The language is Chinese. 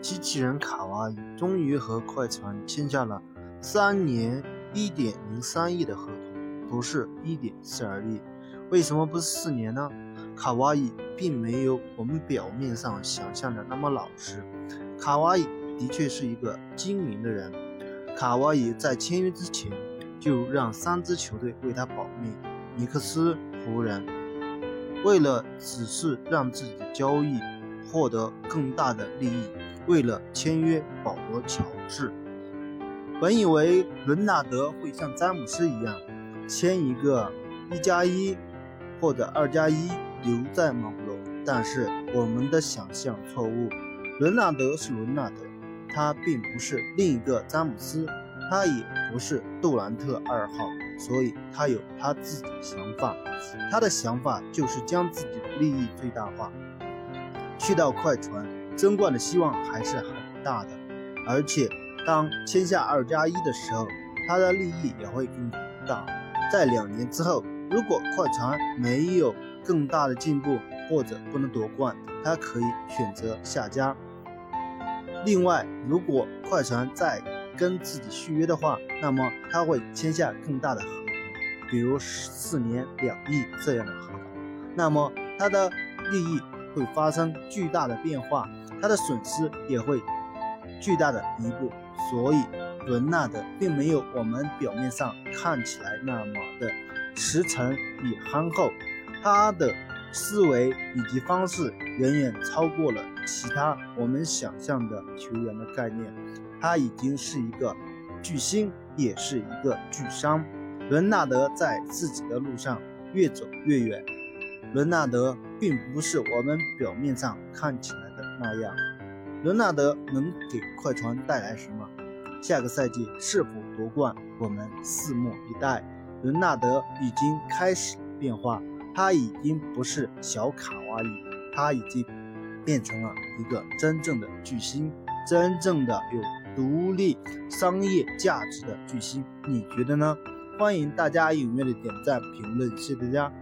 机器人卡哇伊终于和快船签下了三年一点零三亿的合同，不是一点四二亿。为什么不是四年呢？卡哇伊并没有我们表面上想象的那么老实。卡哇伊的确是一个精明的人。卡哇伊在签约之前就让三支球队为他保密：尼克斯、湖人。为了只是让自己的交易获得更大的利益，为了签约保罗·乔治，本以为伦纳德会像詹姆斯一样签一个一加一或者二加一留在猛龙，但是我们的想象错误。伦纳德是伦纳德，他并不是另一个詹姆斯，他也不是杜兰特二号。所以他有他自己的想法，他的想法就是将自己的利益最大化。去到快船，争冠的希望还是很大的。而且当签下二加一的时候，他的利益也会更大。在两年之后，如果快船没有更大的进步或者不能夺冠，他可以选择下家。另外，如果快船在跟自己续约的话，那么他会签下更大的合同，比如四年两亿这样的合同，那么他的利益会发生巨大的变化，他的损失也会巨大的弥补。所以，伦纳德并没有我们表面上看起来那么的实诚与憨厚，他的思维以及方式远远超过了其他我们想象的球员的概念。他已经是一个巨星，也是一个巨商。伦纳德在自己的路上越走越远。伦纳德并不是我们表面上看起来的那样。伦纳德能给快船带来什么？下个赛季是否夺冠，我们拭目以待。伦纳德已经开始变化，他已经不是小卡哇伊，他已经变成了一个真正的巨星，真正的有。独立商业价值的巨星，你觉得呢？欢迎大家踊跃的点赞评论，谢谢大家。